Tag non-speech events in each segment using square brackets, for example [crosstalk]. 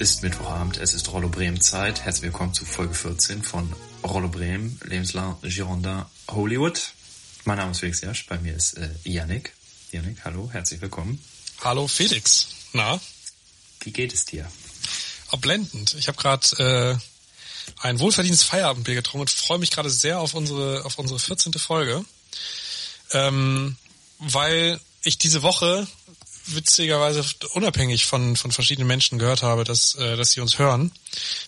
ist Mittwochabend, es ist Rollo Bremen Zeit. Herzlich willkommen zu Folge 14 von Rollo Bremen, Lebenslang Girondin Hollywood. Mein Name ist Felix Jasch, bei mir ist äh, Yannick. Yannick, hallo, herzlich willkommen. Hallo Felix, na? Wie geht es dir? Oh, blendend. Ich habe gerade äh, ein wohlverdientes Feierabendbier getrunken und freue mich gerade sehr auf unsere auf unsere 14. Folge, ähm, weil ich diese Woche witzigerweise unabhängig von, von verschiedenen Menschen gehört habe, dass, äh, dass sie uns hören.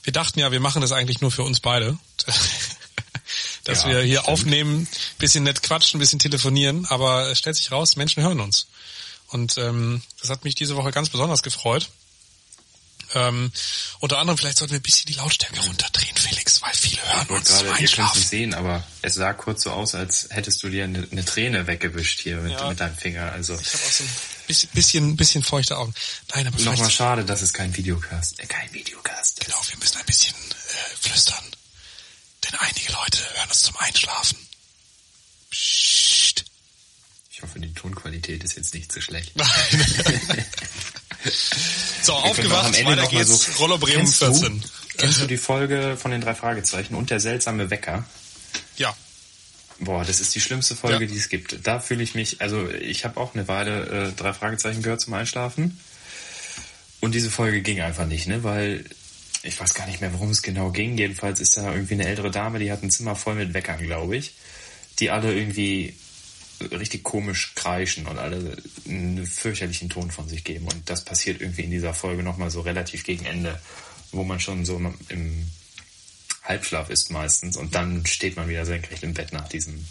Wir dachten ja, wir machen das eigentlich nur für uns beide. [laughs] dass ja, wir hier stimmt. aufnehmen, bisschen nett quatschen, bisschen telefonieren, aber es stellt sich raus, Menschen hören uns. Und ähm, das hat mich diese Woche ganz besonders gefreut. Ähm, unter anderem, vielleicht sollten wir ein bisschen die Lautstärke runterdrehen, Felix, weil viele hören uns gerade, zum Ihr könnt nicht sehen, aber es sah kurz so aus, als hättest du dir eine, eine Träne weggewischt hier mit, ja. mit deinem Finger. Also ich habe auch so ein bisschen, bisschen, bisschen feuchte Augen. Nein, aber Nochmal schade, dass es kein Videocast, äh, kein Videocast ist. Genau, wir müssen ein bisschen äh, flüstern. Denn einige Leute hören uns zum Einschlafen. Psst. Ich hoffe, die Tonqualität ist jetzt nicht so schlecht. Nein. [laughs] so, aufgewacht, am Ende weiter geht's. So, Rollo Bremen 14. Du, kennst du die Folge von den drei Fragezeichen und der seltsame Wecker? Ja. Boah, das ist die schlimmste Folge, ja. die es gibt. Da fühle ich mich, also ich habe auch eine Weile äh, drei Fragezeichen gehört zum Einschlafen. Und diese Folge ging einfach nicht, ne? Weil ich weiß gar nicht mehr, worum es genau ging. Jedenfalls ist da irgendwie eine ältere Dame, die hat ein Zimmer voll mit Weckern, glaube ich. Die alle irgendwie richtig komisch kreischen und alle einen fürchterlichen Ton von sich geben. Und das passiert irgendwie in dieser Folge nochmal so relativ gegen Ende, wo man schon so im Halbschlaf ist meistens und dann steht man wieder senkrecht im Bett nach diesem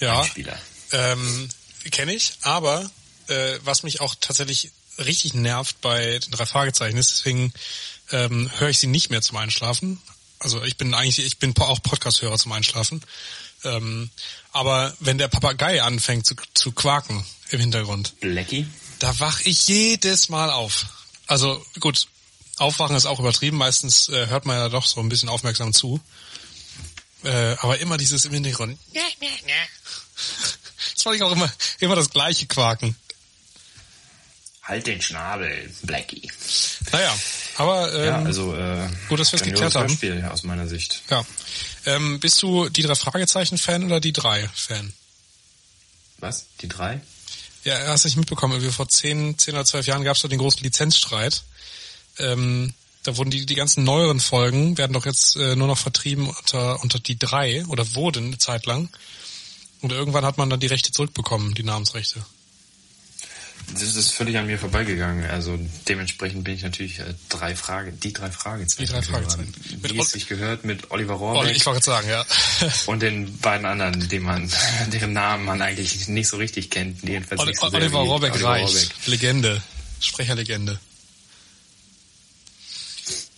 ja, Spieler. Ähm, Kenne ich, aber äh, was mich auch tatsächlich richtig nervt bei den drei Fragezeichen ist, deswegen ähm, höre ich sie nicht mehr zum Einschlafen. Also ich bin eigentlich, ich bin auch Podcast-Hörer zum Einschlafen. Ähm, aber wenn der Papagei anfängt zu, zu quaken im Hintergrund, Blackie, da wach ich jedes Mal auf. Also gut, aufwachen ist auch übertrieben. Meistens äh, hört man ja doch so ein bisschen aufmerksam zu. Äh, aber immer dieses im Hintergrund. Das fand ich auch immer, immer das gleiche Quaken. Halt den Schnabel, Blackie. Naja, aber ähm, ja, also äh, gut, dass wir es geklärt haben. Spiel aus meiner Sicht. Ja. Ähm, bist du die drei Fragezeichen-Fan oder die drei Fan? Was? Die drei? Ja, hast du nicht mitbekommen. Irgendwie vor zehn, zehn oder zwölf Jahren gab es doch den großen Lizenzstreit. Ähm, da wurden die, die ganzen neueren Folgen, werden doch jetzt äh, nur noch vertrieben unter, unter die drei oder wurden eine Zeit lang. Und irgendwann hat man dann die Rechte zurückbekommen, die Namensrechte. Das ist völlig an mir vorbeigegangen. Also dementsprechend bin ich natürlich äh, drei Frage, die drei Fragezeichen. Die drei Fragezeichen. Wie es sich gehört mit Oliver Rohrbeck. ich wollte sagen, ja. [laughs] und den beiden anderen, die man, [laughs] deren Namen man eigentlich nicht so richtig kennt. Jedenfalls Oli nicht so Oliver Rohrbeck reicht. Legende. Sprecherlegende.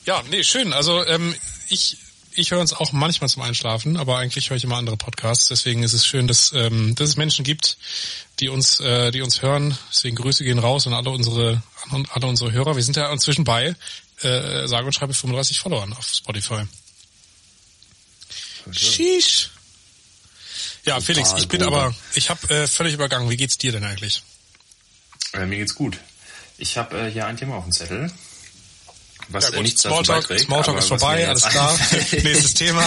Ja, nee, schön. Also ähm, ich ich höre uns auch manchmal zum Einschlafen, aber eigentlich höre ich immer andere Podcasts. Deswegen ist es schön, dass, ähm, dass es Menschen gibt, die uns, äh, die uns hören. Deswegen Grüße gehen raus an alle unsere, an alle unsere Hörer. Wir sind ja inzwischen bei, äh, sage und schreibe 35 Followern auf Spotify. Sheesh. Ja, Felix, ich bin aber, ich habe äh, völlig übergangen. Wie geht's dir denn eigentlich? Äh, mir geht's gut. Ich habe äh, hier ein Thema auf dem Zettel. Was ja, gut, nichts Smalltalk, beiträgt, Smalltalk ist vorbei, alles klar. [laughs] [laughs] Nächstes Thema.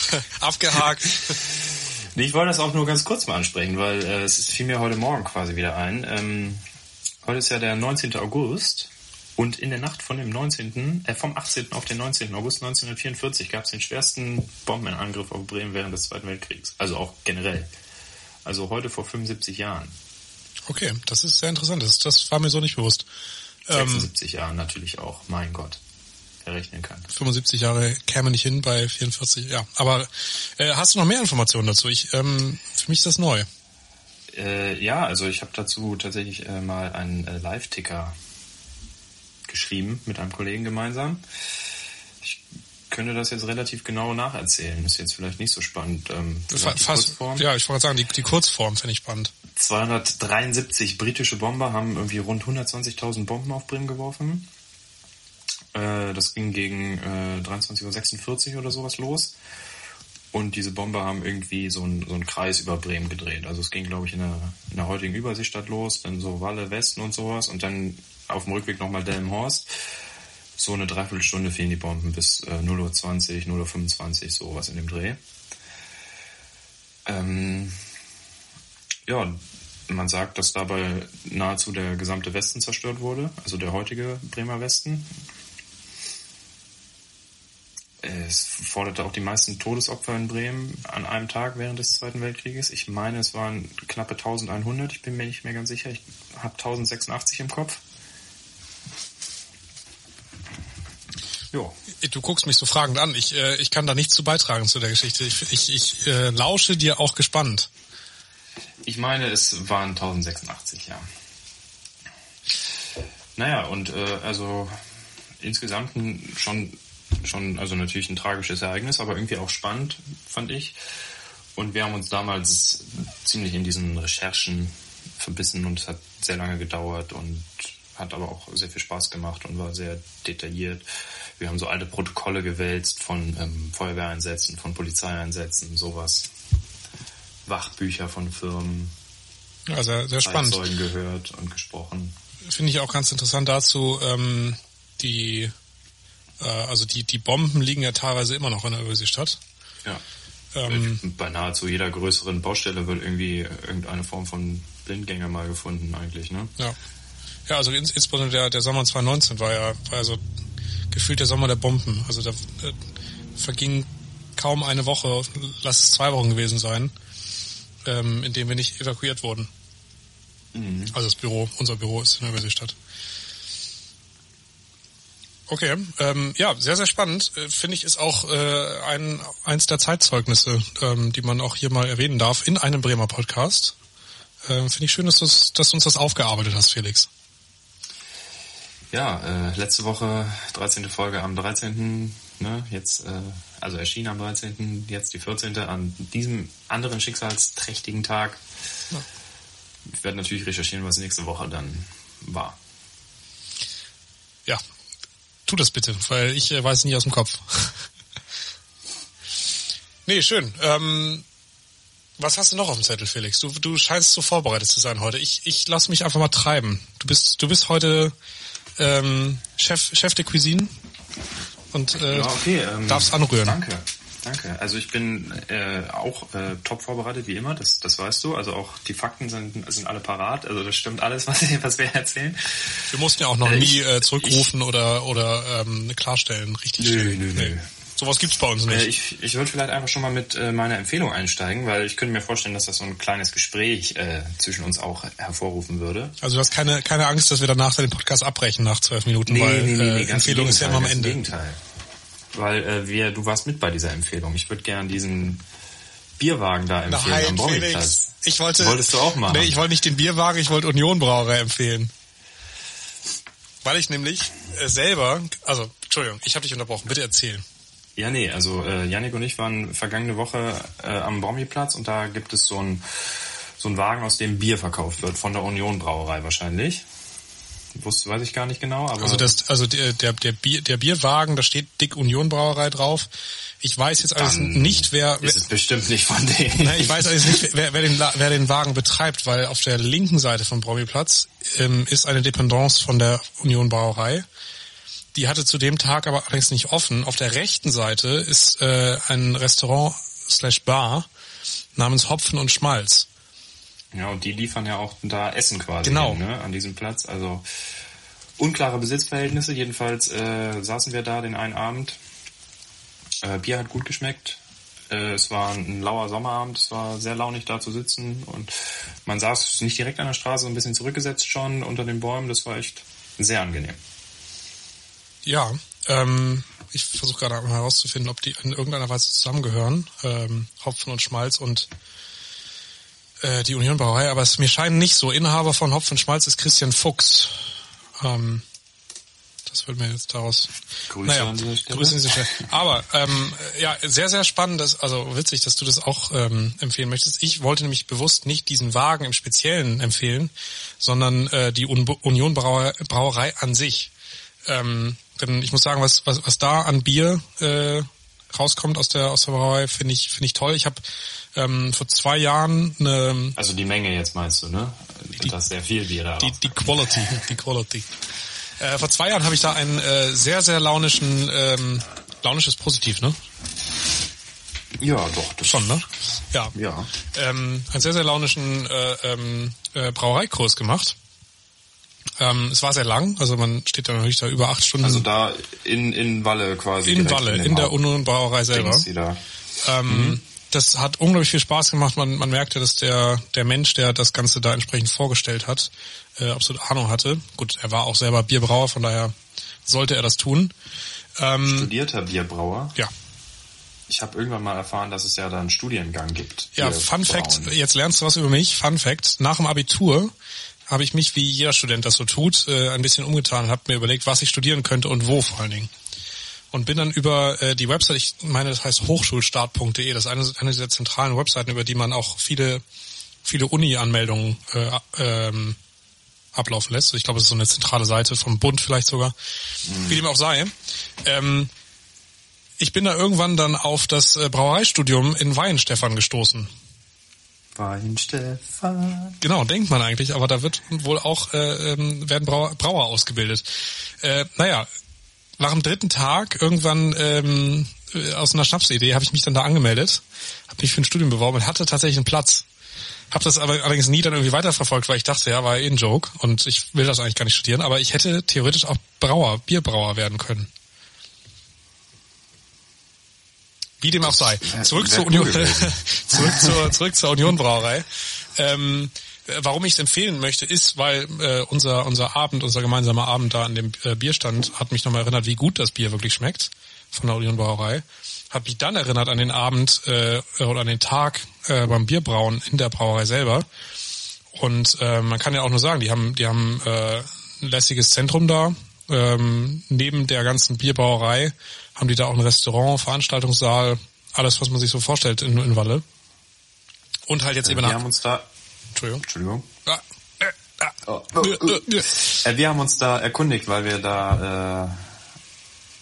[laughs] Abgehakt. Nee, ich wollte das auch nur ganz kurz mal ansprechen, weil äh, es fiel mir heute Morgen quasi wieder ein. Ähm, heute ist ja der 19. August und in der Nacht von dem 19., äh, vom 18. auf den 19. August 1944 gab es den schwersten Bombenangriff auf Bremen während des Zweiten Weltkriegs. Also auch generell. Also heute vor 75 Jahren. Okay, das ist sehr interessant. Das, das war mir so nicht bewusst. 76 ähm, Jahren natürlich auch, mein Gott, errechnen kann. 75 Jahre käme nicht hin bei 44, ja. Aber äh, hast du noch mehr Informationen dazu? Ich, ähm, für mich ist das neu. Äh, ja, also ich habe dazu tatsächlich äh, mal einen äh, Live-Ticker geschrieben mit einem Kollegen gemeinsam. Ich könnte das jetzt relativ genau nacherzählen. Ist jetzt vielleicht nicht so spannend. Ähm, fast, ja, ich wollte sagen, die, die Kurzform finde ich spannend. 273 britische Bomber haben irgendwie rund 120.000 Bomben auf Bremen geworfen. Äh, das ging gegen äh, 23.46 Uhr oder sowas los. Und diese Bomber haben irgendwie so einen, so einen Kreis über Bremen gedreht. Also es ging, glaube ich, in der, in der heutigen Überseestadt los, dann so Walle, Westen und sowas und dann auf dem Rückweg nochmal Delmenhorst. So eine Dreiviertelstunde fehlen die Bomben bis äh, 0.20 Uhr, 0.25 Uhr, sowas in dem Dreh. Ähm, ja, man sagt, dass dabei nahezu der gesamte Westen zerstört wurde, also der heutige Bremer Westen. Es forderte auch die meisten Todesopfer in Bremen an einem Tag während des Zweiten Weltkrieges. Ich meine, es waren knappe 1100, ich bin mir nicht mehr ganz sicher. Ich habe 1086 im Kopf. Jo. Du guckst mich so fragend an. Ich, äh, ich kann da nichts zu beitragen zu der Geschichte. Ich, ich, ich äh, lausche dir auch gespannt. Ich meine, es waren 1086, ja. Naja, und äh, also insgesamt schon, schon, also natürlich ein tragisches Ereignis, aber irgendwie auch spannend, fand ich. Und wir haben uns damals ziemlich in diesen Recherchen verbissen und es hat sehr lange gedauert und hat aber auch sehr viel Spaß gemacht und war sehr detailliert. Wir haben so alte Protokolle gewälzt von ähm, Feuerwehreinsätzen, von Polizeieinsätzen, sowas. Wachbücher von Firmen. Ja, sehr, sehr spannend. Zeugen gehört und gesprochen. Finde ich auch ganz interessant dazu, ähm, die, äh, also die, die Bomben liegen ja teilweise immer noch in der Überseestadt. Ja. Ähm, Bei nahezu jeder größeren Baustelle wird irgendwie irgendeine Form von Blindgänger mal gefunden eigentlich, ne? Ja. Ja, also insbesondere der, der Sommer 2019 war ja, war ja so gefühlt der Sommer der Bomben. Also da äh, verging kaum eine Woche, lass es zwei Wochen gewesen sein, ähm, in dem wir nicht evakuiert wurden. Mhm. Also das Büro, unser Büro ist in der Überseestadt. Okay, ähm, ja, sehr, sehr spannend. Äh, Finde ich, ist auch äh, ein, eins der Zeitzeugnisse, ähm, die man auch hier mal erwähnen darf, in einem Bremer Podcast. Äh, Finde ich schön, dass, dass du uns das aufgearbeitet hast, Felix. Ja, äh, letzte Woche 13. Folge am 13. Ne, jetzt, äh, also erschien am 13. Jetzt die 14. an diesem anderen schicksalsträchtigen Tag. Ja. Ich werde natürlich recherchieren, was nächste Woche dann war. Ja, tu das bitte, weil ich äh, weiß nicht aus dem Kopf. [laughs] nee, schön. Ähm, was hast du noch auf dem Zettel, Felix? Du, du scheinst so vorbereitet zu sein heute. Ich, ich lass mich einfach mal treiben. Du bist, du bist heute ähm, Chef, Chef de Cuisine und äh, ja, okay, ähm, darfst anrühren. Danke. Danke. Also ich bin äh, auch äh, top vorbereitet wie immer, das, das weißt du. Also auch die Fakten sind, sind alle parat. Also das stimmt alles, [laughs] was, was wir erzählen. Wir mussten ja auch noch äh, nie äh, zurückrufen ich, oder oder ähm, klarstellen, richtig nö, stellen. Nö, nö. Nee. Sowas gibt's bei uns nicht. Äh, ich, ich würde vielleicht einfach schon mal mit äh, meiner Empfehlung einsteigen, weil ich könnte mir vorstellen, dass das so ein kleines Gespräch äh, zwischen uns auch hervorrufen würde. Also du hast keine, keine Angst, dass wir danach den Podcast abbrechen nach zwölf Minuten, nee, weil nee, nee, nee, äh, Empfehlung ist ja immer am Ende. Im Gegenteil. Weil äh, wir, du warst mit bei dieser Empfehlung. Ich würde gern diesen Bierwagen da empfehlen Nein, am Bormingplatz. Ich wollte, Wolltest du auch machen? Nee, ich wollte nicht den Bierwagen, ich wollte Union Brauerei empfehlen. Weil ich nämlich äh, selber, also Entschuldigung, ich habe dich unterbrochen, bitte erzählen. Ja, nee, also äh, Janik und ich waren vergangene Woche äh, am Brommiplatz und da gibt es so ein so ein Wagen, aus dem Bier verkauft wird, von der Union Brauerei wahrscheinlich. Wusste, weiß ich gar nicht genau, aber. Also das, also der, der, der, Bier, der Bierwagen, da steht dick Union Brauerei drauf. Ich weiß jetzt alles nicht, wer. Ist es bestimmt nicht von denen. Nein, ich weiß alles nicht, wer, wer, den, wer den Wagen betreibt, weil auf der linken Seite vom Brommiplatz ähm, ist eine Dependance von der Union Brauerei. Die hatte zu dem Tag aber allerdings nicht offen. Auf der rechten Seite ist äh, ein Restaurant slash Bar namens Hopfen und Schmalz. Ja, und die liefern ja auch da Essen quasi genau. hin, ne, an diesem Platz. Also unklare Besitzverhältnisse. Jedenfalls äh, saßen wir da den einen Abend. Äh, Bier hat gut geschmeckt. Äh, es war ein lauer Sommerabend. Es war sehr launig da zu sitzen. Und man saß nicht direkt an der Straße, ein bisschen zurückgesetzt schon unter den Bäumen. Das war echt sehr angenehm. Ja, ähm, ich versuche gerade mal herauszufinden, ob die in irgendeiner Weise zusammengehören. Ähm, Hopfen und Schmalz und äh, die Union Brauerei, aber es mir scheint nicht so. Inhaber von Hopfen und Schmalz ist Christian Fuchs. Ähm, das wird mir jetzt daraus. Grüße naja, an dieser Stelle. Grüße an dieser Stelle. Aber ähm, ja, sehr, sehr spannend, dass, also witzig, dass du das auch ähm, empfehlen möchtest. Ich wollte nämlich bewusst nicht diesen Wagen im Speziellen empfehlen, sondern äh, die Union Brauerei, Brauerei an sich. Ähm, denn ich muss sagen, was, was, was da an Bier äh, rauskommt aus der aus der Brauerei, finde ich finde ich toll. Ich habe ähm, vor zwei Jahren eine also die Menge jetzt meinst du, ne? Die, das sehr viel Bier da. Die, die Quality, die Quality. Äh, vor zwei Jahren habe ich da einen äh, sehr, sehr launischen, ähm, launisches Positiv, ne? Ja, doch. Das Schon, ne? Ja. Ja. Ähm, einen sehr, sehr launischen äh, ähm, äh, Brauereikurs gemacht. Ähm, es war sehr lang, also man steht da natürlich da über acht Stunden. Also da in, in Walle quasi. in Walle, dem in der Haupt- Union Brauerei selber. Ähm, Das hat unglaublich viel Spaß gemacht. Man, man merkte, dass der, der Mensch, der das Ganze da entsprechend vorgestellt hat, äh, absolut Ahnung hatte. Gut, er war auch selber Bierbrauer, von daher sollte er das tun. Ähm, Studierter Bierbrauer. ja, Ich habe irgendwann mal erfahren, dass es ja da einen Studiengang gibt. ja, Fun Fact, jetzt lernst du was über mich. Fun Fact, nach dem Abitur habe ich mich, wie jeder Student das so tut, äh, ein bisschen umgetan und habe mir überlegt, was ich studieren könnte und wo vor allen Dingen. Und bin dann über äh, die Website, ich meine, das heißt hochschulstart.de, das ist eine, eine dieser zentralen Webseiten, über die man auch viele, viele Uni-Anmeldungen äh, ähm, ablaufen lässt. Ich glaube, es ist so eine zentrale Seite vom Bund vielleicht sogar. Wie dem auch sei. Ähm, ich bin da irgendwann dann auf das äh, Brauereistudium in Weihenstephan gestoßen. Wein. Genau, denkt man eigentlich, aber da wird wohl auch äh, ähm, werden Brauer, Brauer ausgebildet. Äh, naja, nach dem dritten Tag irgendwann ähm, äh, aus einer Schnapsidee habe ich mich dann da angemeldet, habe mich für ein Studium beworben und hatte tatsächlich einen Platz. Habe das aber allerdings nie dann irgendwie weiterverfolgt, weil ich dachte, ja, war eh ein Joke und ich will das eigentlich gar nicht studieren, aber ich hätte theoretisch auch Brauer, Bierbrauer werden können. Wie dem auch sei. Zurück zur Union, [laughs] zurück zur, zurück zur Union Brauerei. Ähm, äh, warum ich es empfehlen möchte, ist, weil äh, unser unser Abend, unser gemeinsamer Abend da an dem äh, Bierstand hat mich nochmal erinnert, wie gut das Bier wirklich schmeckt von der Union Brauerei. Hat mich dann erinnert an den Abend äh, oder an den Tag äh, beim Bierbrauen in der Brauerei selber. Und äh, man kann ja auch nur sagen, die haben die haben äh, ein lässiges Zentrum da. Ähm, neben der ganzen Bierbrauerei haben die da auch ein Restaurant, Veranstaltungssaal, alles, was man sich so vorstellt in, in Walle. Und halt jetzt eben Wir haben uns da, Entschuldigung. Entschuldigung. Ah, äh, ah. Oh, Äh, äh, äh. Äh, wir haben uns da erkundigt, weil wir da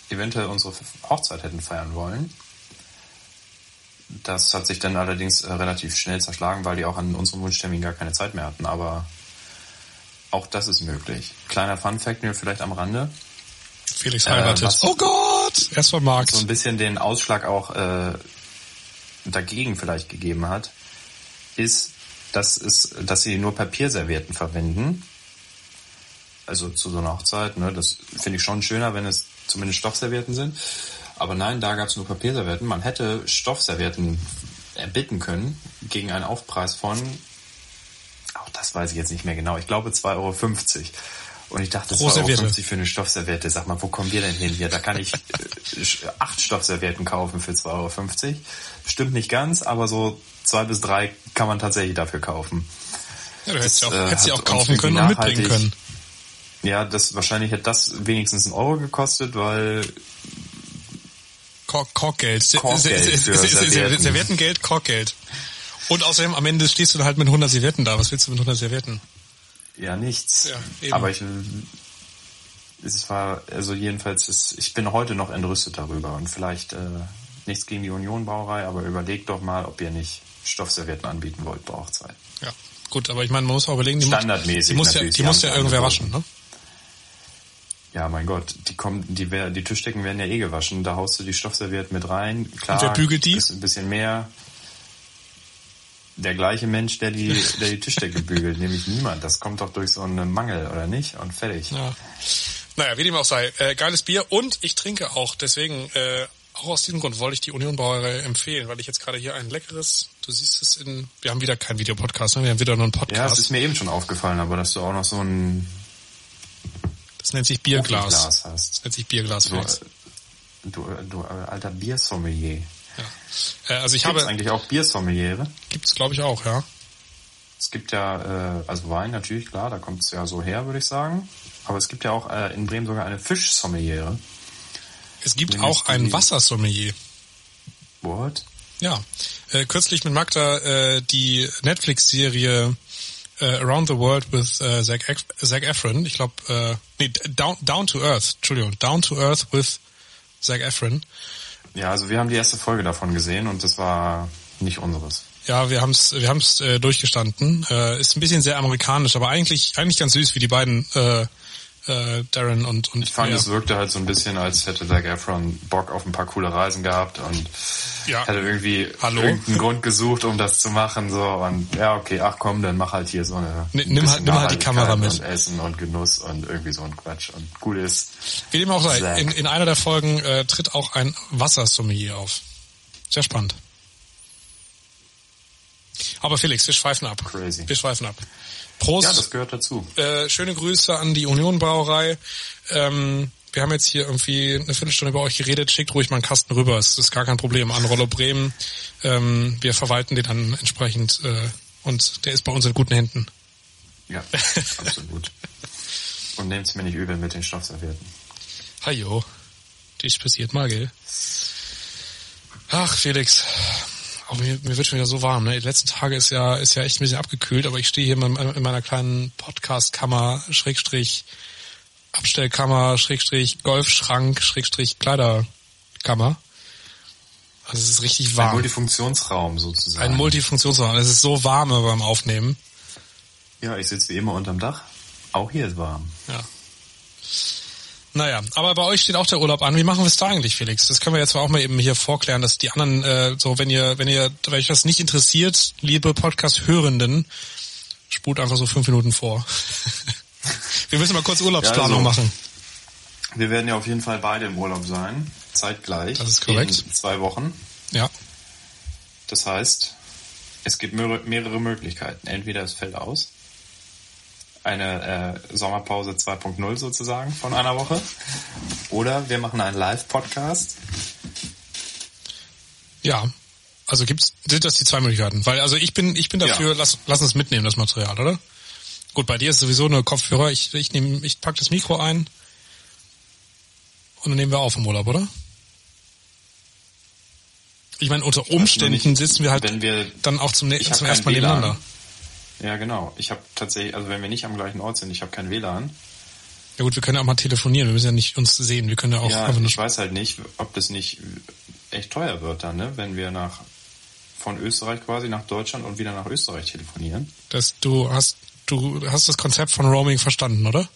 äh, eventuell unsere Hochzeit hätten feiern wollen. Das hat sich dann allerdings äh, relativ schnell zerschlagen, weil die auch an unserem Wunschtermin gar keine Zeit mehr hatten. Aber auch das ist möglich. Kleiner Fun-Fact nur vielleicht am Rande. Felix Äh, heiratet. was- oh Gott! Erst mal Markt. so ein bisschen den Ausschlag auch äh, dagegen vielleicht gegeben hat, ist, dass es, dass sie nur Papierservietten verwenden. Also zu so einer Hochzeit, ne, das finde ich schon schöner, wenn es zumindest Stoffservietten sind. Aber nein, da gab es nur Papierservietten. Man hätte Stoffservietten erbitten können gegen einen Aufpreis von, auch das weiß ich jetzt nicht mehr genau, ich glaube 2,50 Euro. Und ich dachte, Pro 2,50 Euro Serviette. für eine Stoffserviette. Sag mal, wo kommen wir denn hin hier? Da kann ich äh, acht Stoffservietten kaufen für 2,50 Euro. Stimmt nicht ganz, aber so zwei bis drei kann man tatsächlich dafür kaufen. Ja, du hättest sie auch, äh, hättest auch kaufen können und mitbringen können. Ja, das wahrscheinlich hätte das wenigstens einen Euro gekostet, weil Kork, Korkgeld. Serviettengeld, Korkgeld. Und außerdem am Ende stehst du dann halt mit 100 Servietten da. Was willst du mit 100 Servietten? Ja nichts. Ja, aber ich es war also jedenfalls ist, ich bin heute noch entrüstet darüber und vielleicht äh, nichts gegen die Union Brauerei, aber überlegt doch mal, ob ihr nicht Stoffservietten anbieten wollt bei Hochzeit. Ja, gut, aber ich meine, man muss auch überlegen, die muss, Standardmäßig die muss ja, die muss ja irgendwer waschen, ne? Ja, mein Gott, die kommen, die, die Tischdecken werden ja eh gewaschen. Da haust du die Stoffservietten mit rein. Klar, Und wer bügelt die? Ist ein bisschen mehr. Der gleiche Mensch, der die, [laughs] der die Tischdecke bügelt, nämlich niemand. Das kommt doch durch so einen Mangel, oder nicht? Und fertig. Ja. Naja, wie dem auch sei. Äh, geiles Bier und ich trinke auch. Deswegen, äh, auch aus diesem Grund wollte ich die Union Brauerei empfehlen, weil ich jetzt gerade hier ein leckeres, du siehst es in, wir haben wieder keinen Videopodcast, ne? wir haben wieder nur einen Ja, Podcast. es ist mir eben schon aufgefallen, aber dass du auch noch so ein das nennt sich Bierglas. Glas Das hast. nennt sich Bierglas. Äh, du, äh, du äh, alter Biersommelier. Ja. Äh, also ich Gibt es habe, eigentlich auch Biersommeliere? gibt's glaube ich auch, ja. Es gibt ja, äh, also Wein natürlich, klar, da kommt es ja so her, würde ich sagen. Aber es gibt ja auch äh, in Bremen sogar eine Fischsommeliere. Es gibt Nämlich auch ein Wassersommelier. What? Ja, äh, kürzlich mit Magda äh, die Netflix-Serie äh, Around the World with äh, Zac, Ef Zac Efron. Ich glaube, äh, nee, Down, Down to Earth. Entschuldigung, Down to Earth with Zac Efron. Ja, also wir haben die erste Folge davon gesehen und das war nicht unseres. Ja, wir haben's, wir haben's äh, durchgestanden. Äh, ist ein bisschen sehr amerikanisch, aber eigentlich, eigentlich ganz süß, wie die beiden äh, äh, Darren und und Ich fand, ja. es wirkte halt so ein bisschen, als hätte Zac Efron Bock auf ein paar coole Reisen gehabt und Ja. hätte irgendwie Hallo? irgendeinen Grund gesucht, um das zu machen. So und ja, okay, ach komm, dann mach halt hier so eine. Nimm ein halt- nimm halt die Kamera mit. Und Essen und Genuss und irgendwie so ein Quatsch. Und gut ist. Wie dem auch sei, in, in einer der Folgen äh, tritt auch ein Wassersommelier auf. Sehr spannend. Aber Felix, wir schweifen ab. Crazy. Wir schweifen ab. Prost. Ja, das gehört dazu. äh, schöne Grüße an die Union Brauerei. Ähm, wir haben jetzt hier irgendwie eine Viertelstunde über euch geredet. Schickt ruhig mal einen Kasten rüber. Es ist gar kein Problem. An Rollo Bremen. Ähm, wir verwalten den dann entsprechend äh, und der ist bei uns in guten Händen. Ja, absolut. Und nehmt's mir nicht übel mit den Stoffservietten. Hajo. Dies passiert mal, gell? Ach, Felix. Auch mir, mir wird schon wieder so warm. Ne? Die letzten Tage ist ja, ist ja echt ein bisschen abgekühlt, aber ich stehe hier in meiner, in meiner kleinen Podcast-Kammer, Schrägstrich, Abstellkammer, Schrägstrich, Golfschrank, Schrägstrich, Kleiderkammer. Also es ist richtig Ein warm. Multifunktionsraum sozusagen. Ein Multifunktionsraum. Es ist so warm beim Aufnehmen. ja, ich sitze wie immer unterm Dach. Auch hier ist warm. Ja. Naja, aber bei euch steht auch der Urlaub an. Wie machen wir es da eigentlich, Felix? Das können wir jetzt auch mal eben hier vorklären, dass die anderen, äh, so wenn ihr, wenn ihr, wenn euch das nicht interessiert, liebe Podcast-Hörenden, spult einfach so fünf Minuten vor. [laughs] wir müssen mal kurz Urlaubsplanung Ja, also- machen. Wir werden ja auf jeden Fall beide im Urlaub sein. Zeitgleich. Das ist korrekt. In zwei Wochen. Ja. Das heißt, es gibt mehrere, mehrere Möglichkeiten. Entweder es fällt aus. Eine äh, Sommerpause 2.0 sozusagen von einer Woche. Oder wir machen einen Live-Podcast. Ja. Also gibt's, sind das die zwei Möglichkeiten? Weil, also ich bin, ich bin dafür, Ja. lass, lass uns mitnehmen, das Material, oder? Gut, bei dir ist sowieso eine Kopfhörer. Ich, ich nehme, ich pack das Mikro ein und dann nehmen wir auf im Urlaub, oder? Ich meine, unter Umständen nicht, sitzen wir halt wir- dann auch zum, Ich zum ersten Mal WLAN. nebeneinander. Ja, genau. Ich habe tatsächlich, also wenn wir nicht am gleichen Ort sind, ich habe kein WLAN. Ja gut, wir können ja auch mal telefonieren. Wir müssen ja nicht uns sehen. Wir können ja auch Ja, einfach ich weiß halt nicht, ob das nicht echt teuer wird dann, ne? wenn wir nach von Österreich quasi nach Deutschland und wieder nach Österreich telefonieren. dass du hast, du hast das Konzept von Roaming verstanden, oder?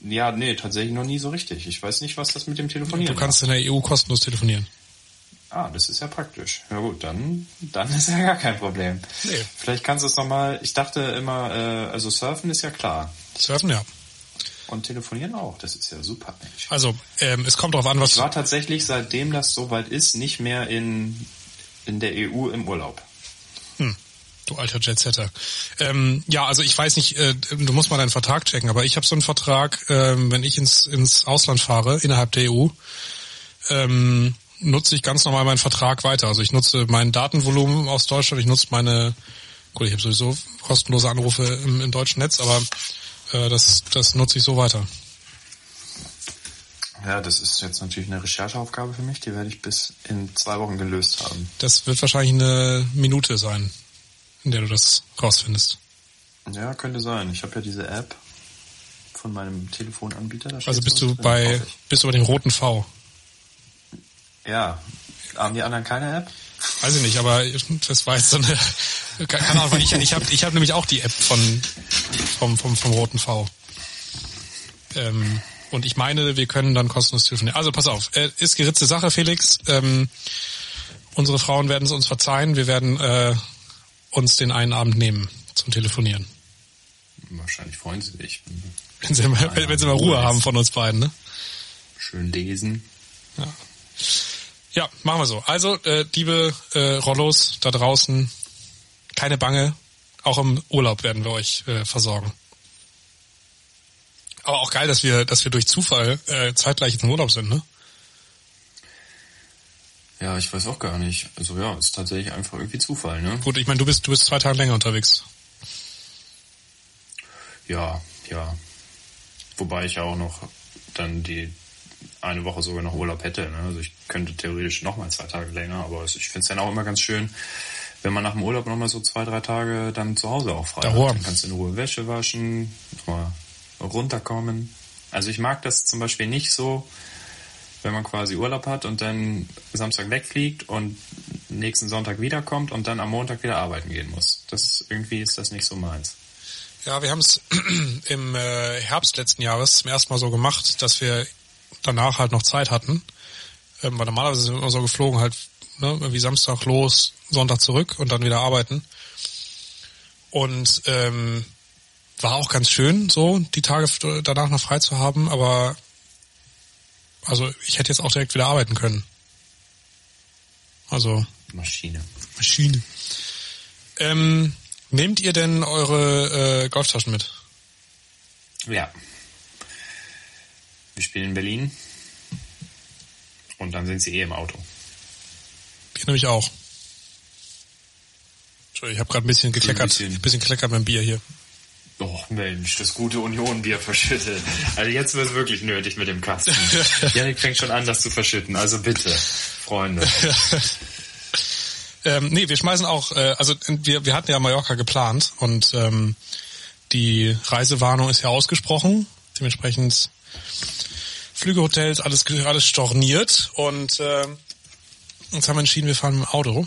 Ja, nee, tatsächlich noch nie so richtig. Ich weiß nicht, was das mit dem Telefonieren Du kannst in der EU kostenlos telefonieren. Ah, das ist ja praktisch. Ja gut, dann, dann [laughs] ist ja gar kein Problem. Nee. Vielleicht kannst du es nochmal, ich dachte immer, äh, also surfen ist ja klar. Surfen, ja. Und telefonieren auch, das ist ja super, Mensch. Also, ähm, es kommt darauf an, was Ich war tatsächlich, seitdem das soweit ist, nicht mehr in, in der EU im Urlaub. Hm, du alter Jetsetter. Ähm, ja, also ich weiß nicht, äh, du musst mal deinen Vertrag checken, aber ich habe so einen Vertrag, ähm, wenn ich ins, ins Ausland fahre, innerhalb der EU, ähm, nutze ich ganz normal meinen Vertrag weiter. Also ich nutze mein Datenvolumen aus Deutschland, ich nutze meine, gut, ich habe sowieso kostenlose Anrufe im, im deutschen Netz, aber äh, das, das nutze ich so weiter. Ja, das ist jetzt natürlich eine Rechercheaufgabe für mich, die werde ich bis in zwei Wochen gelöst haben. Das wird wahrscheinlich eine Minute sein, in der du das rausfindest. Ja, könnte sein. Ich habe ja diese App von meinem Telefonanbieter. Also bist du drin, bei, bist du bei dem roten V. Ja. Haben die anderen keine App? Weiß ich nicht, aber das war jetzt so eine, keine Ahnung, ich, ich habe ich hab nämlich auch die App von, vom, vom, vom roten V. Ähm, und ich meine, wir können dann kostenlos telefonieren. Also pass auf, äh, ist geritzte Sache, Felix. Ähm, unsere Frauen werden es uns verzeihen. Wir werden äh, uns den einen Abend nehmen zum Telefonieren. Wahrscheinlich freuen sie sich. Wenn sie mal, wenn, wenn sie mal Ruhe haben von uns beiden, ne? Schön lesen. Ja. Ja, machen wir so. Also, äh, liebe äh, Rollos da draußen, keine Bange. Auch im Urlaub werden wir euch äh, versorgen. Aber auch geil, dass wir, dass wir durch Zufall äh, zeitgleich jetzt im Urlaub sind, ne? Ja, ich weiß auch gar nicht. Also ja, ist tatsächlich einfach irgendwie Zufall, ne? Gut, ich meine, du bist, du bist zwei Tage länger unterwegs. Ja, ja. Wobei ich ja auch noch dann die eine Woche sogar noch Urlaub hätte. Ne? Also ich könnte theoretisch noch mal zwei Tage länger, aber ich finde es dann auch immer ganz schön, wenn man nach dem Urlaub noch mal so zwei, drei Tage dann zu Hause auch frei Da hat. Dann kannst du in Ruhe Wäsche waschen, noch mal runterkommen. Also ich mag das zum Beispiel nicht so, wenn man quasi Urlaub hat und dann Samstag wegfliegt und nächsten Sonntag wiederkommt und dann am Montag wieder arbeiten gehen muss. Das irgendwie ist das nicht so meins. Ja, wir haben es [clears throat] im äh, Herbst letzten Jahres zum ersten Mal so gemacht, dass wir danach halt noch Zeit hatten. Ähm, weil normalerweise sind wir immer so geflogen, halt ne, irgendwie Samstag los, Sonntag zurück und dann wieder arbeiten. Und ähm, war auch ganz schön, so die Tage danach noch frei zu haben, aber also ich hätte jetzt auch direkt wieder arbeiten können. Also Maschine. Maschine. Ähm, nehmt ihr denn eure äh, Golftaschen mit? Ja. Wir spielen in Berlin und dann sind sie eh im Auto. Ich nämlich auch. Entschuldigung, ich habe gerade ein bisschen gekleckert. Ein bisschen, ein bisschen gekleckert beim Bier hier. Oh Mensch, das gute Union-Bier verschüttet. Also jetzt wird es wirklich nötig mit dem Kasten. [laughs] Janik fängt schon an, das zu verschütten. Also bitte, Freunde. [laughs] ähm, nee, wir schmeißen auch, äh, also wir, wir hatten ja Mallorca geplant und ähm, die Reisewarnung ist ja ausgesprochen. Dementsprechend Flüge, Hotels, alles, alles storniert und äh, uns haben wir entschieden, wir fahren mit dem Auto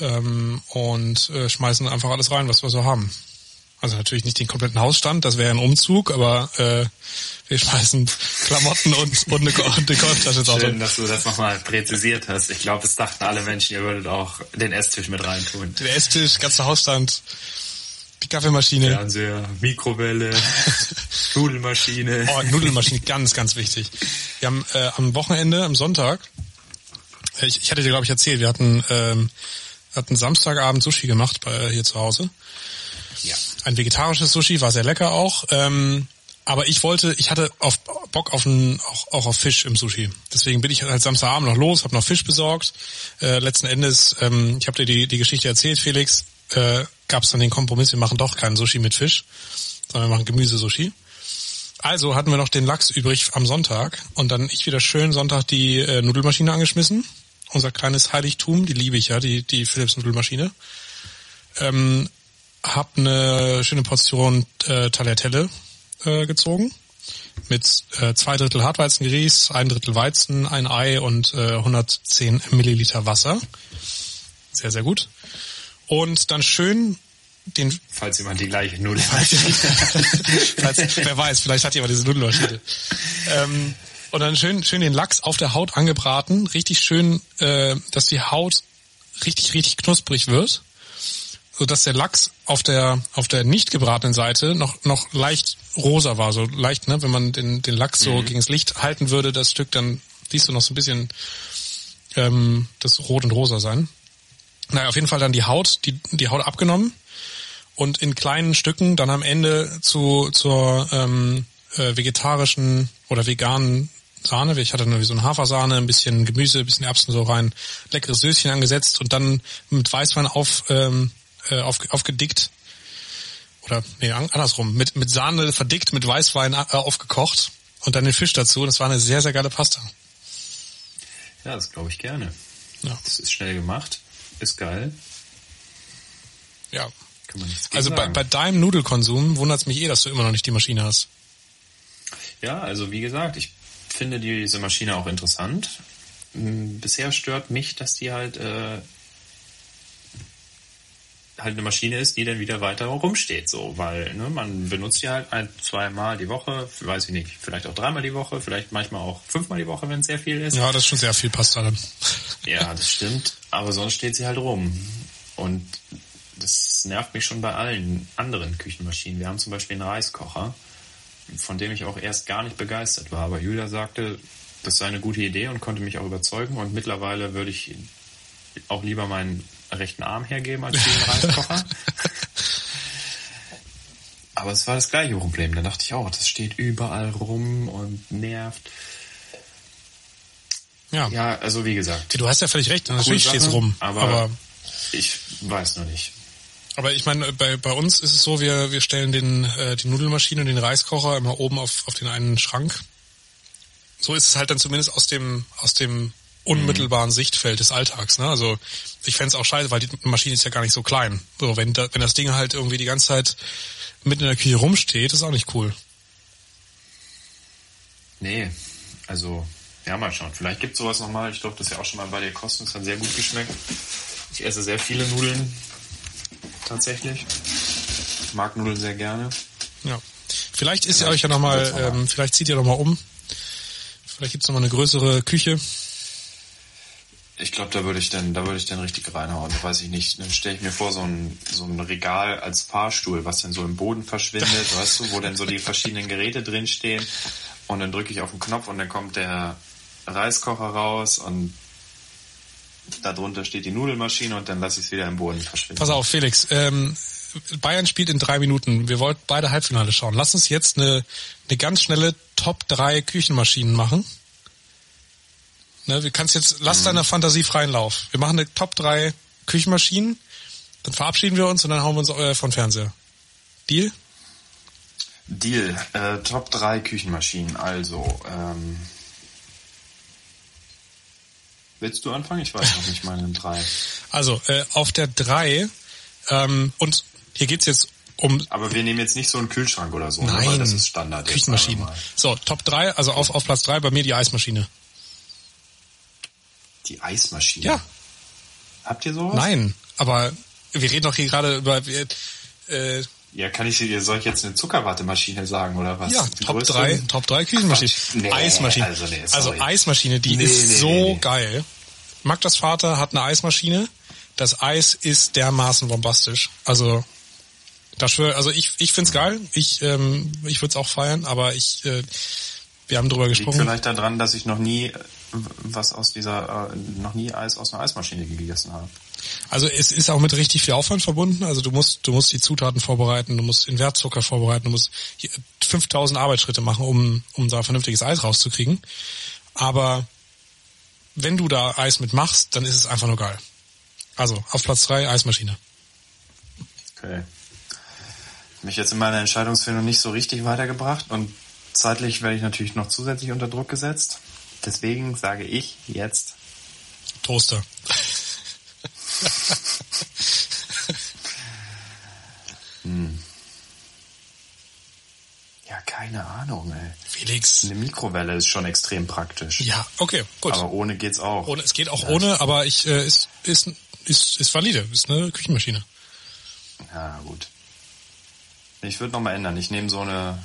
ähm, und äh, schmeißen einfach alles rein, was wir so haben. Also natürlich nicht den kompletten Hausstand, das wäre ein Umzug, aber äh, wir schmeißen Klamotten und, und eine, und eine Golftasche ins Auto. Schön, dass du das nochmal präzisiert hast. Ich glaube, es dachten alle Menschen, ihr würdet auch den Esstisch mit reintun. Den Esstisch, ganzer Hausstand, die Kaffeemaschine. Fernseher, Mikrowelle, [laughs] Nudelmaschine. Oh, Nudelmaschine, ganz, ganz wichtig. Wir haben äh, am Wochenende, am Sonntag, ich, ich hatte dir, glaube ich, erzählt, wir hatten, ähm, hatten Samstagabend Sushi gemacht bei hier zu Hause. Ja. Ein vegetarisches Sushi war sehr lecker auch. Ähm, aber ich wollte, ich hatte auf Bock auf ein, auch, auch auf Fisch im Sushi. Deswegen bin ich halt Samstagabend noch los, habe noch Fisch besorgt. Äh, letzten Endes, ähm, ich habe dir die, die Geschichte erzählt, Felix, äh, gab es dann den Kompromiss, wir machen doch keinen Sushi mit Fisch, sondern wir machen Gemüsesushi. Also hatten wir noch den Lachs übrig am Sonntag und dann ich wieder schön Sonntag die äh, Nudelmaschine angeschmissen. Unser kleines Heiligtum, die liebe ich ja, die, die Philips Nudelmaschine. Ähm, hab eine schöne Portion äh, Tagliatelle äh, gezogen mit äh, zwei Drittel Hartweizengrieß, ein Drittel Weizen, ein Ei und äh, 110 Milliliter Wasser. Sehr, sehr gut. Und dann schön den... Falls jemand die gleiche Nudel [laughs] falls, falls, Wer weiß, vielleicht hat jemand diese Nudelmaschine. Ähm, und dann schön, schön den Lachs auf der Haut angebraten. Richtig schön, äh, dass die Haut richtig, richtig knusprig wird so dass der Lachs auf der auf der nicht gebratenen Seite noch noch leicht rosa war, so leicht, ne, wenn man den den Lachs so mhm. gegen das Licht halten würde, das Stück, dann siehst du noch so ein bisschen ähm, das rot und rosa sein. Naja, auf jeden Fall dann die Haut, die die Haut abgenommen und in kleinen Stücken dann am Ende zu zur ähm, äh, vegetarischen oder veganen Sahne. Ich hatte nur wie so eine Hafersahne, ein bisschen Gemüse, ein bisschen Erbsen so rein, leckeres Söschen angesetzt und dann mit Weißwein auf ähm, äh, auf, aufgedickt oder nee, andersrum, mit, mit Sahne verdickt, mit Weißwein äh, aufgekocht und dann den Fisch dazu. Das war eine sehr, sehr geile Pasta. Ja, das glaube ich gerne. Ja. Das ist schnell gemacht, ist geil. Ja. Kann man nichts also bei, bei deinem Nudelkonsum wundert es mich eh, dass du immer noch nicht die Maschine hast. Ja, also wie gesagt, ich finde diese Maschine auch interessant. Bisher stört mich, dass die halt äh, halt eine Maschine ist, die dann wieder weiter rumsteht, so, weil ne, man benutzt die halt ein, zweimal die Woche, weiß ich nicht, vielleicht auch dreimal die Woche, vielleicht manchmal auch fünfmal die Woche, wenn es sehr viel ist. Ja, das ist schon sehr viel Pasta dann. [laughs] ja, das stimmt, aber sonst steht sie halt rum und das nervt mich schon bei allen anderen Küchenmaschinen. Wir haben zum Beispiel einen Reiskocher, von dem ich auch erst gar nicht begeistert war, aber Julia sagte, das sei eine gute Idee und konnte mich auch überzeugen und mittlerweile würde ich auch lieber meinen rechten Arm hergeben als diesen Reiskocher. [laughs] Aber es war das gleiche Problem. Da dachte ich auch, das steht überall rum und nervt. Ja. Ja, also wie gesagt. Du hast ja völlig recht, natürlich steht es rum. Aber, aber, ich weiß noch nicht. Aber ich meine, bei, bei uns ist es so, wir, wir stellen den, äh, die Nudelmaschine und den Reiskocher immer oben auf, auf den einen Schrank. So ist es halt dann zumindest aus dem, aus dem unmittelbaren Sichtfeld des Alltags. Ne? Also ich fände es auch scheiße, weil die Maschine ist ja gar nicht so klein. So, wenn, da, wenn das Ding halt irgendwie die ganze Zeit mitten in der Küche rumsteht, ist auch nicht cool. Nee, also ja, mal schauen. Vielleicht gibt es sowas nochmal. Ich durfte das ja auch schon mal bei dir kosten. Es hat sehr gut geschmeckt. Ich esse sehr viele Nudeln. Tatsächlich. Ich mag Nudeln sehr gerne. Ja. Vielleicht ist ihr euch ja nochmal, ähm, vielleicht zieht ihr nochmal um. Vielleicht gibt's noch mal eine größere Küche. Ich glaube, da würde ich dann, da würde ich dann richtig reinhauen. Weiß ich nicht. Dann stelle ich mir vor, so ein, so ein Regal als Fahrstuhl, was dann so im Boden verschwindet, weißt du, wo dann so die verschiedenen Geräte drinstehen. Und dann drücke ich auf den Knopf und dann kommt der Reiskocher raus und darunter steht die Nudelmaschine und dann lasse ich es wieder im Boden verschwinden. Pass auf, Felix. Ähm, Bayern spielt in drei Minuten. Wir wollten beide Halbfinale schauen. Lass uns jetzt eine, eine ganz schnelle Top 3 Küchenmaschinen machen. Ne, wir kannst jetzt, lass mhm. deiner Fantasie freien Lauf. Wir machen eine Top 3 Küchenmaschinen, dann verabschieden wir uns und dann hauen wir uns äh, von Fernseher. Deal? Deal. Äh, Top 3 Küchenmaschinen. Also, ähm, willst du anfangen? Ich weiß noch nicht meine [laughs] drei. Also, äh, auf der 3, ähm, und hier geht's jetzt um. Aber wir nehmen jetzt nicht so einen Kühlschrank oder so, ne? Nein, weil das ist Standard. Küchenmaschinen. So, Top 3, also auf, auf Platz 3 bei mir die Eismaschine. Die Eismaschine? Ja. Habt ihr sowas? Nein, aber wir reden doch hier gerade über. Äh, ja, kann ich soll ich jetzt eine Zuckerwattemaschine sagen oder was? Ja, die Top 3, Top 3 Küchenmaschine. Nee, Eismaschine. Also, nee, also Eismaschine, die nee, ist so geil. Magdas Vater hat eine Eismaschine. Das Eis ist dermaßen bombastisch. Also das schwör, also ich ich find's geil. Ich ähm, ich würde es auch feiern, aber ich äh, wir haben drüber gesprochen. Liegt vielleicht daran, dass ich noch nie was aus dieser, äh, noch nie Eis aus einer Eismaschine gegessen habe. Also es ist auch mit richtig viel Aufwand verbunden. Also du musst, du musst die Zutaten vorbereiten, du musst den Wertzucker vorbereiten, du musst 5000 Arbeitsschritte machen, um, um da vernünftiges Eis rauszukriegen. Aber wenn du da Eis mitmachst, dann ist es einfach nur geil. Also auf Platz drei Eismaschine. Okay. Mich jetzt in meiner Entscheidungsfindung nicht so richtig weitergebracht und zeitlich werde ich natürlich noch zusätzlich unter Druck gesetzt. Deswegen sage ich jetzt Toaster. hm. Ja, keine Ahnung, ey. Felix. Eine Mikrowelle ist schon extrem praktisch. Ja, okay, gut. Aber ohne geht's auch. Ohne, es geht auch ja, ohne, aber ich äh, ist, ist, ist, ist valide, ist eine Küchenmaschine. Ja, gut. Ich würde nochmal ändern. Ich nehme so eine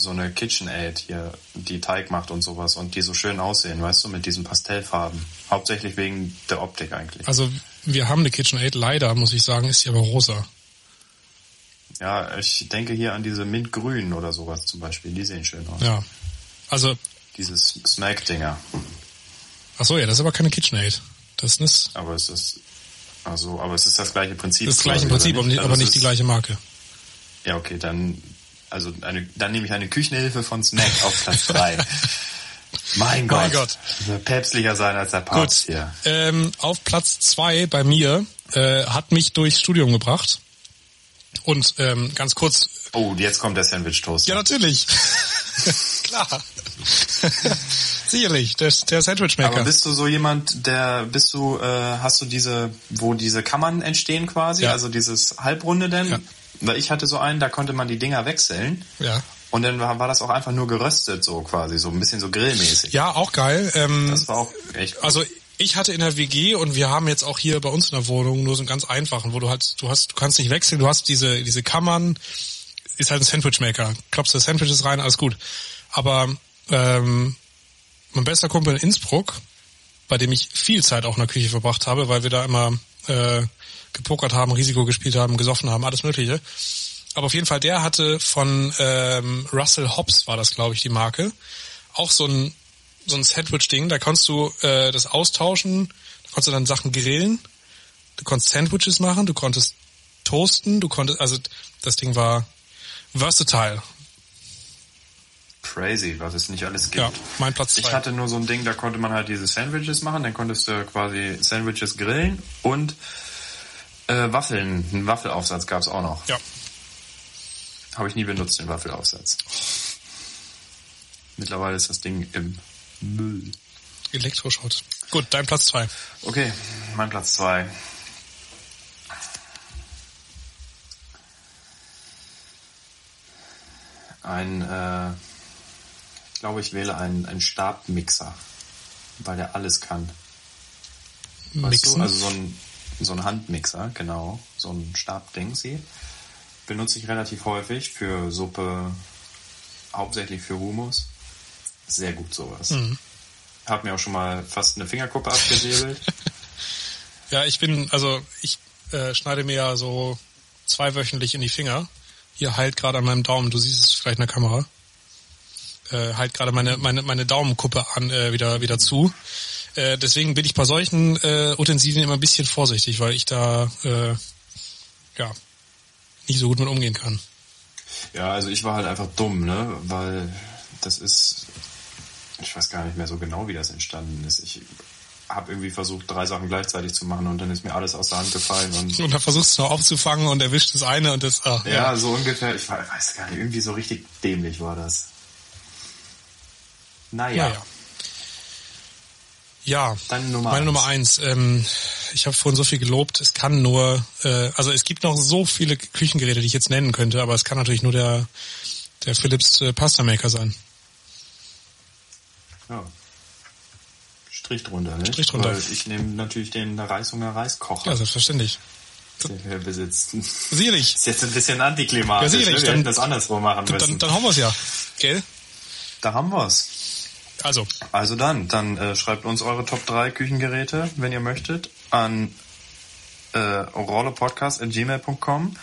so eine KitchenAid hier, die Teig macht und sowas und die so schön aussehen, weißt du, mit diesen Pastellfarben. Hauptsächlich wegen der Optik eigentlich. Also wir haben eine KitchenAid, leider muss ich sagen, ist sie aber rosa. Ja, ich denke hier an diese Mintgrün oder sowas zum Beispiel, die sehen schön aus. Ja, also... Dieses Smack-Dinger. Ach so, ja, das ist aber keine KitchenAid. Das ist... Aber es ist... Also, aber es ist das gleiche Prinzip. Das gleiche Prinzip, aber nicht, aber nicht die gleiche Marke. Ja, okay, dann also eine, dann nehme ich eine Küchenhilfe von Snack auf Platz [laughs] 3. mein Gott. Mein Gott. Päpstlicher sein als der Papst Gut. hier. Ähm, auf Platz 2 bei mir äh, hat mich durchs Studium gebracht. Und ähm, ganz kurz. Oh, jetzt kommt der Sandwich-Toast. Ja, natürlich. [laughs] Klar. [laughs] Sicherlich, der, der Sandwichmaker. Aber bist du so jemand, der bist du, äh, hast du diese, wo diese Kammern entstehen quasi, ja. also dieses Halbrunde denn? Ja. Weil ich hatte so einen, da konnte man die Dinger wechseln. Ja. Und dann war, war das auch einfach nur geröstet, so quasi, so ein bisschen so grillmäßig. Ja, auch geil. Ähm, das war auch echt. Gut. Also ich hatte in der WG und wir haben jetzt auch hier bei uns in der Wohnung nur so einen ganz einfachen, wo du halt, du hast, du kannst nicht wechseln, du hast diese, diese Kammern, ist halt ein Sandwichmaker. Klopfst du Sandwiches rein, alles gut. Aber ähm, mein bester Kumpel in Innsbruck, bei dem ich viel Zeit auch in der Küche verbracht habe, weil wir da immer äh, gepokert haben, Risiko gespielt haben, gesoffen haben, alles Mögliche. Aber auf jeden Fall, der hatte von ähm, Russell Hobbs, war das, glaube ich, die Marke, auch so ein, so ein Sandwich-Ding. Da konntest du äh, das austauschen, da konntest du dann Sachen grillen, du konntest Sandwiches machen, du konntest toasten, du konntest, also das Ding war versatile. Crazy, was es nicht alles gibt. Ja, mein Platz zwei. Ich hatte nur so ein Ding, da konnte man halt diese Sandwiches machen, dann konntest du quasi Sandwiches grillen und äh, Waffeln, einen Waffelaufsatz gab es auch noch. Ja. Habe ich nie benutzt, den Waffelaufsatz. Mittlerweile ist das Ding im Müll. Elektroschrott. Gut, dein Platz zwei. Okay, mein Platz zwei. Ein, äh, ich glaube, ich wähle einen, einen Stabmixer, weil der alles kann. Weißt Mixen? Du? Also so ein so ein Handmixer, genau, so ein Stabding, sie. benutze ich relativ häufig für Suppe, hauptsächlich für Humus. Sehr gut sowas. Mhm. Hab mir auch schon mal fast eine Fingerkuppe abgesäbelt. [laughs] ja, ich bin, also ich äh, schneide mir ja so zweiwöchentlich in die Finger. Hier halt gerade an meinem Daumen, du siehst es vielleicht in der Kamera. Äh, halt gerade meine, meine, meine Daumenkuppe an, äh, wieder, wieder zu. Äh, deswegen bin ich bei solchen äh, Utensilien immer ein bisschen vorsichtig, weil ich da äh, ja nicht so gut mit umgehen kann. Ja, also ich war halt einfach dumm, ne? Weil das ist, ich weiß gar nicht mehr so genau, wie das entstanden ist. Ich habe irgendwie versucht, drei Sachen gleichzeitig zu machen und dann ist mir alles aus der Hand gefallen. Und, [laughs] und dann versuchst du noch aufzufangen und erwischt das eine und das... Ach, ja, ja, so ungefähr. Ich weiß gar nicht, irgendwie so richtig dämlich war das. Naja. naja. Ja, Nummer meine eins. Nummer eins. Ähm, ich habe vorhin so viel gelobt. Es kann nur, äh, also es gibt noch so viele Küchengeräte, die ich jetzt nennen könnte, aber es kann natürlich nur der der Philips äh, Pasta Maker sein. Ja. Strich drunter, ne? Strich drunter. Weil ich nehme natürlich den Reishunger Reiskocher. Ja, selbstverständlich. Der hier besitzt. Sicherlich. Ist jetzt ein bisschen antiklimatisch. Ja, sicherlich. Ne? Wir dann, das andersrum machen müssen. Dann, dann haben wir es ja. Gell? Da haben wir es. Also. Also dann, dann äh, schreibt uns eure Top 3 Küchengeräte, wenn ihr möchtet, an äh, rollepodcast.gmail.com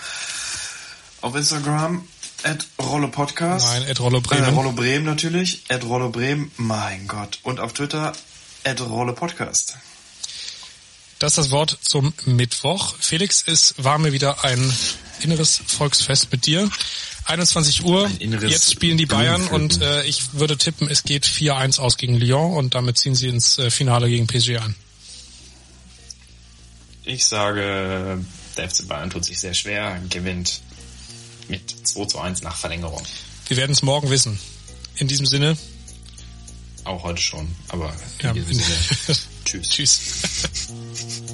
auf Instagram at rollepodcast. Nein, at Rollo Bremen. Äh, Rollo Bremen natürlich. At Rollo Bremen, mein Gott. Und auf Twitter at rollepodcast. Das ist das Wort zum Mittwoch. Felix, es war mir wieder ein inneres Volksfest mit dir. 21 Uhr, jetzt spielen die Bayern und äh, ich würde tippen, es geht 4-1 aus gegen Lyon und damit ziehen sie ins äh, Finale gegen PSG ein. Ich sage, der FC Bayern tut sich sehr schwer, gewinnt mit 2 zu 1 nach Verlängerung. Wir werden es morgen wissen. In diesem Sinne. Auch heute schon, aber in ja, diesem Sinne. [laughs] Tschüss. Tschüss. [laughs]